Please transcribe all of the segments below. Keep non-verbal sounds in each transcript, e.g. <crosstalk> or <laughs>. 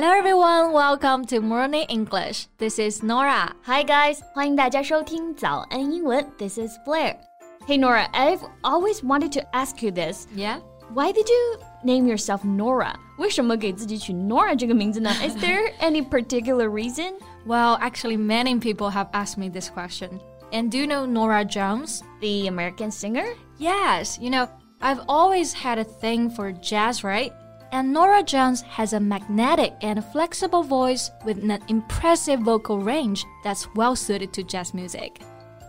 Hello everyone, welcome to Morning English. This is Norah. Hi guys, 欢迎大家收听早安英文. This is Blair. Hey Norah, I've always wanted to ask you this. Yeah. Why did you name yourself Norah? 为什么给自己取 Norah 这个名字呢? <laughs> Is there any particular reason? Well, actually, many people have asked me this question. And do you know Norah Jones? The American singer? Yes, you know, I've always had a thing for jazz, right? And Norah Jones has a magnetic and flexible voice with an impressive vocal range that's well suited to jazz music.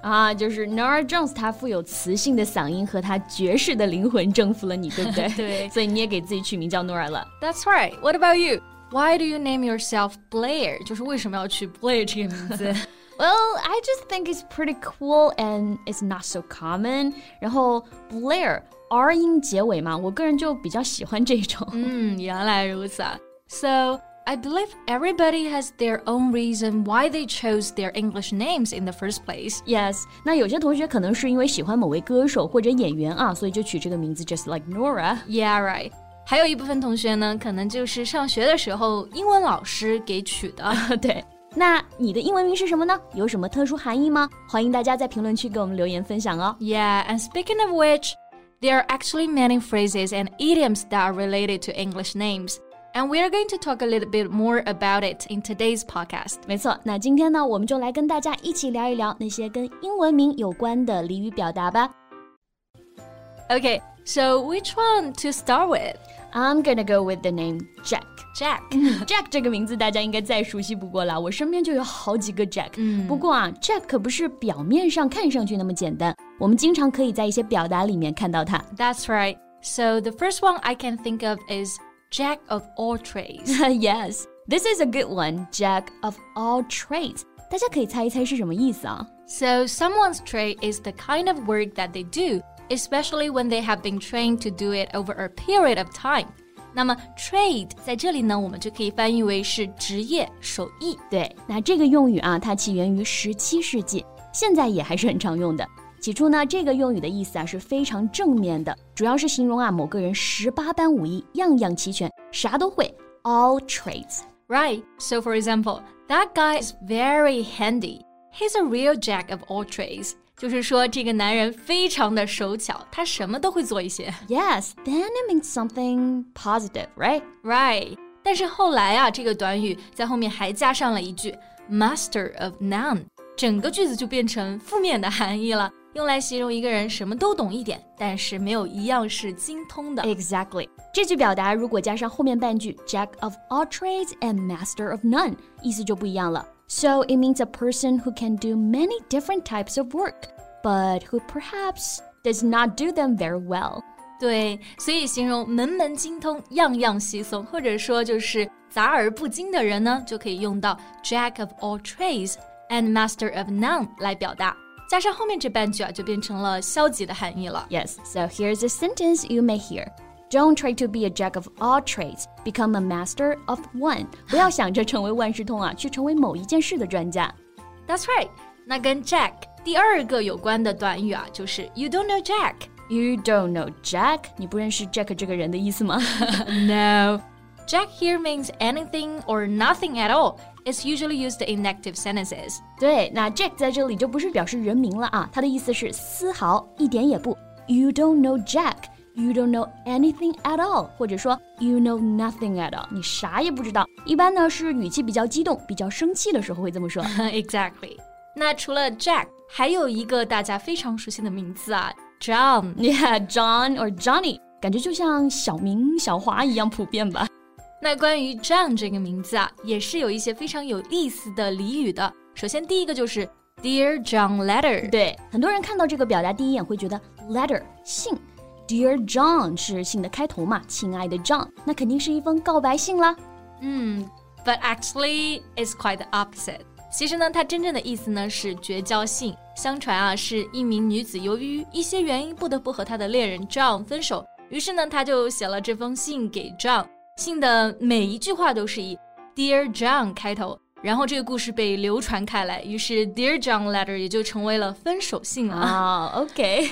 啊，就是 Norah Jones，她富有磁性的嗓音和她爵士的灵魂征服了你，对不对？对，所以你也给自己取名叫 <laughs> <laughs> Norah 了。That's right. What about you? Why do you name yourself Blair？就是为什么要取 Blair 这个名字？<laughs> Well, I just think it's pretty cool and it's not so common. 然后 Blair R 音结尾嘛，我个人就比较喜欢这种。嗯，原来如此啊。So I believe everybody has their own reason why they chose their English names in the first place. Yes，那有些同学可能是因为喜欢某位歌手或者演员啊，所以就取这个名字，just like Norah。Yeah, right. 还有一部分同学呢，可能就是上学的时候英文老师给取的。对。<laughs> 那你的英文名是什么呢？有什么特殊含义吗？欢迎大家在评论区给我们留言分享哦。 Yeah, and speaking of which, there are actually many phrases and idioms that are related to English names. And we are going to talk a little bit more about it in today's podcast. 没错，那今天呢，我们就来跟大家一起聊一聊那些跟英文名有关的俚语表达吧。 Okay, so which one to start with? I'm gonna go with the name Jack. Jack. <laughs> Jack 这个名字大家应该再熟悉不过了，我身边就有好几个 Jack。嗯不过啊，Jack 可不是表面上看上去那么简单，我们经常可以在一些表达里面看到它。 That's right. So the first one I can think of is Jack of all trades. <laughs> yes, this is a good one. Jack of all trades. 大家可以猜一猜是什么意思啊？ So someone's trade is the kind of work that they do, especially when they have been trained to do it over a period of time. 那么 trade 在这里呢，我们就可以翻译为是职业、手艺。对，那这个用语啊，它起源于十七世纪，现在也还是很常用的。起初呢，这个用语的意思啊是非常正面的，主要是形容啊某个人十八般武艺，样样齐全，啥都会，all trades。 Right. So for example, that guy is very handy. He's a real jack of all trades. 就是说，这个男人非常的手巧，他什么都会做一些。 Yes, then it means something positive, right? Right. 但是后来啊，这个短语在后面还加上了一句 master of none，整个句子就变成负面的含义了，用来形容一个人什么都懂一点，但是没有一样是精通的。 Exactly. 这句表达如果加上后面半句 Jack of all trades and master of none，意思就不一样了。 So it means a person who can do many different types of work, but who perhaps does not do them very well. 对，所以形容门门精通、样样稀松，或者说就是杂而不精的人呢，就可以用到 Jack of all trades and master of none 来表达。加上后面这半句啊，就变成了消极的含义了。 Yes, so here's a sentence you may hear. Don't try to be a jack of all trades, become a master of one. 不要想着成为万事通啊，去成为某一件事的专家。 That's right。那跟 Jack 第二个有关的短语啊，就是 You don't know Jack。 You don't know Jack？你不认识 Jack 这个人的意思吗？ No. <laughs> Jack here means anything or nothing at all. It's usually used in negative sentences. 对，那 Jack 在这里就不是表示人名了啊，它的意思是丝毫、一点也不。You don't know Jack. You don't know anything at all，或者说 You know nothing at all，你啥也不知道。一般呢是语气比较激动、比较生气的时候会这么说。<laughs> exactly. 那除了 Jack，还有一个大家非常熟悉的名字啊，John。<laughs> Yeah, John or Johnny，感觉就像小明、小华一样普遍吧。<laughs> 那关于 John 这个名字啊，也是有一些非常有意思的俚语的。首先第一个就是 Dear John Letter。对，很多人看到这个表达第一眼会觉得 letter 信，Dear John 是信的开头嘛，亲爱的 John，那肯定是一封告白信啦。嗯，but actually it's quite the opposite。其实呢，它真正的意思呢是绝交信。相传啊，是一名女子由于一些原因不得不和她的恋人 John 分手，于是呢，她就写了这封信给 John。信的每一句话都是以 Dear John 开头，然后这个故事被流传开来，于是 Dear John Letter 也就成为了分手信了。 Oh, okay.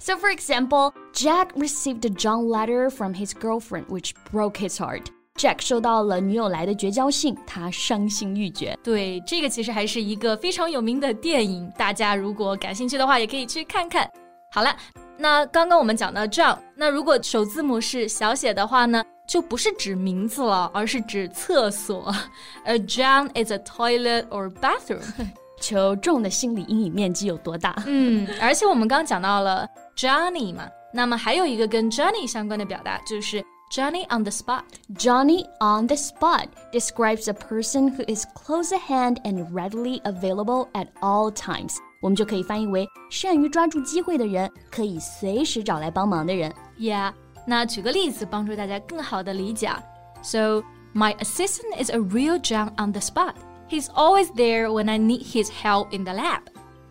so, <laughs> for example, Jack received a John letter from his girlfriend, which broke his heart. Jack 收到了女友来的绝交信，他伤心欲绝。对，这个其实还是一个非常有名的电影，大家如果感兴趣的话，也可以去看看。好了，那刚刚我们讲到 John，那如果首字母是小写的话呢， 就不是指名字了，而是指厕所。A <laughs> john is a toilet or bathroom。求重的心理阴影面积有多大？嗯，而且我们刚讲到了 <laughs> Johnny 嘛，那么还有一个跟 Johnny 相关的表达就是 Johnny on the spot. Johnny on the spot describes a person who is close at hand and readily available at all times. 我们就可以翻译为善于抓住机会的人，可以随时找来帮忙的人。Yeah. 那举个例子帮助大家更好的理解。So my assistant is a real John on the spot. He's always there when I need his help in the lab.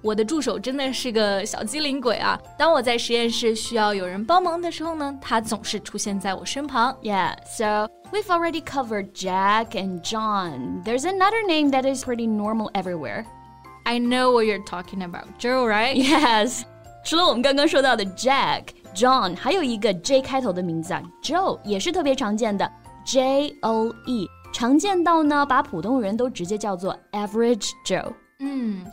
我的助手真的是个小机灵鬼啊！当我在实验室需要有人帮忙的时候呢，他总是出现在我身旁。Yeah, so we've already covered Jack and John. There's another name that is pretty normal everywhere. I know what you're talking about, Joe, right? Yes. 除了我们刚刚说到的 Jack、 John，还有一个 J 开头的名字啊，Joe 也是特别常见的，J O E。常见到呢，把普通人都直接叫做 Average Joe。嗯，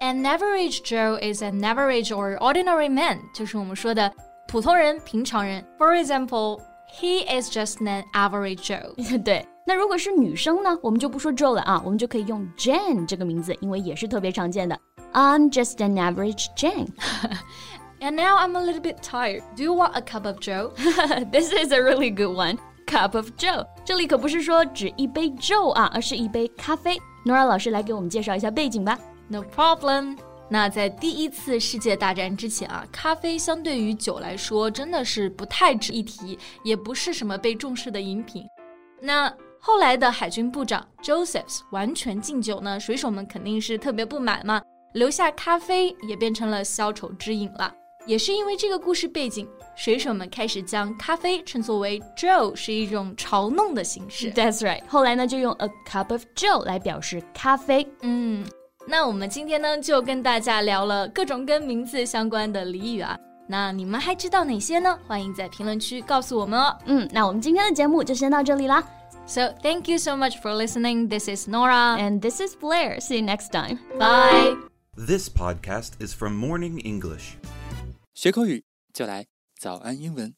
An average Joe is an average or ordinary man，就是我们说的普通人、平常人。For example, he is just an average Joe。对，那如果是女生呢，我们就不说 Joe 了<laughs> 啊，我们就可以用 Jane 这个名字，因为也是特别常见的。I'm just an average Jane. <laughs> And now I'm a little bit tired. Do you want a cup of Joe? <laughs> this is a really good one cup of Joe，这里可不是说指一杯 Joe 啊，而是一杯咖啡。Nora 老师来给我们介绍一下背景吧。No problem。那在第一次世界大战之前啊，咖啡相对于酒来说真的是不太值一提，也不是什么被重视的饮品。那后来的海军部长 Josephs 完全禁酒呢，水手们肯定是特别不满嘛，留下咖啡也变成了消愁之饮了。也是因为这个故事背景，水手们开始将咖啡称作为 Joe，是一种嘲弄的形式。That's right。后来呢，就用 a cup of Joe 来表示咖啡。嗯，那我们今天呢，就跟大家聊了各种跟名字相关的俚语啊。那你们还知道哪些呢？欢迎在评论区告诉我们哦。嗯，那我们今天的节目就先到这里啦。So thank you so much for listening. This is Norah and this is Blair. See you next time. Bye. This podcast is from Morning English. 学口语就来早安英文。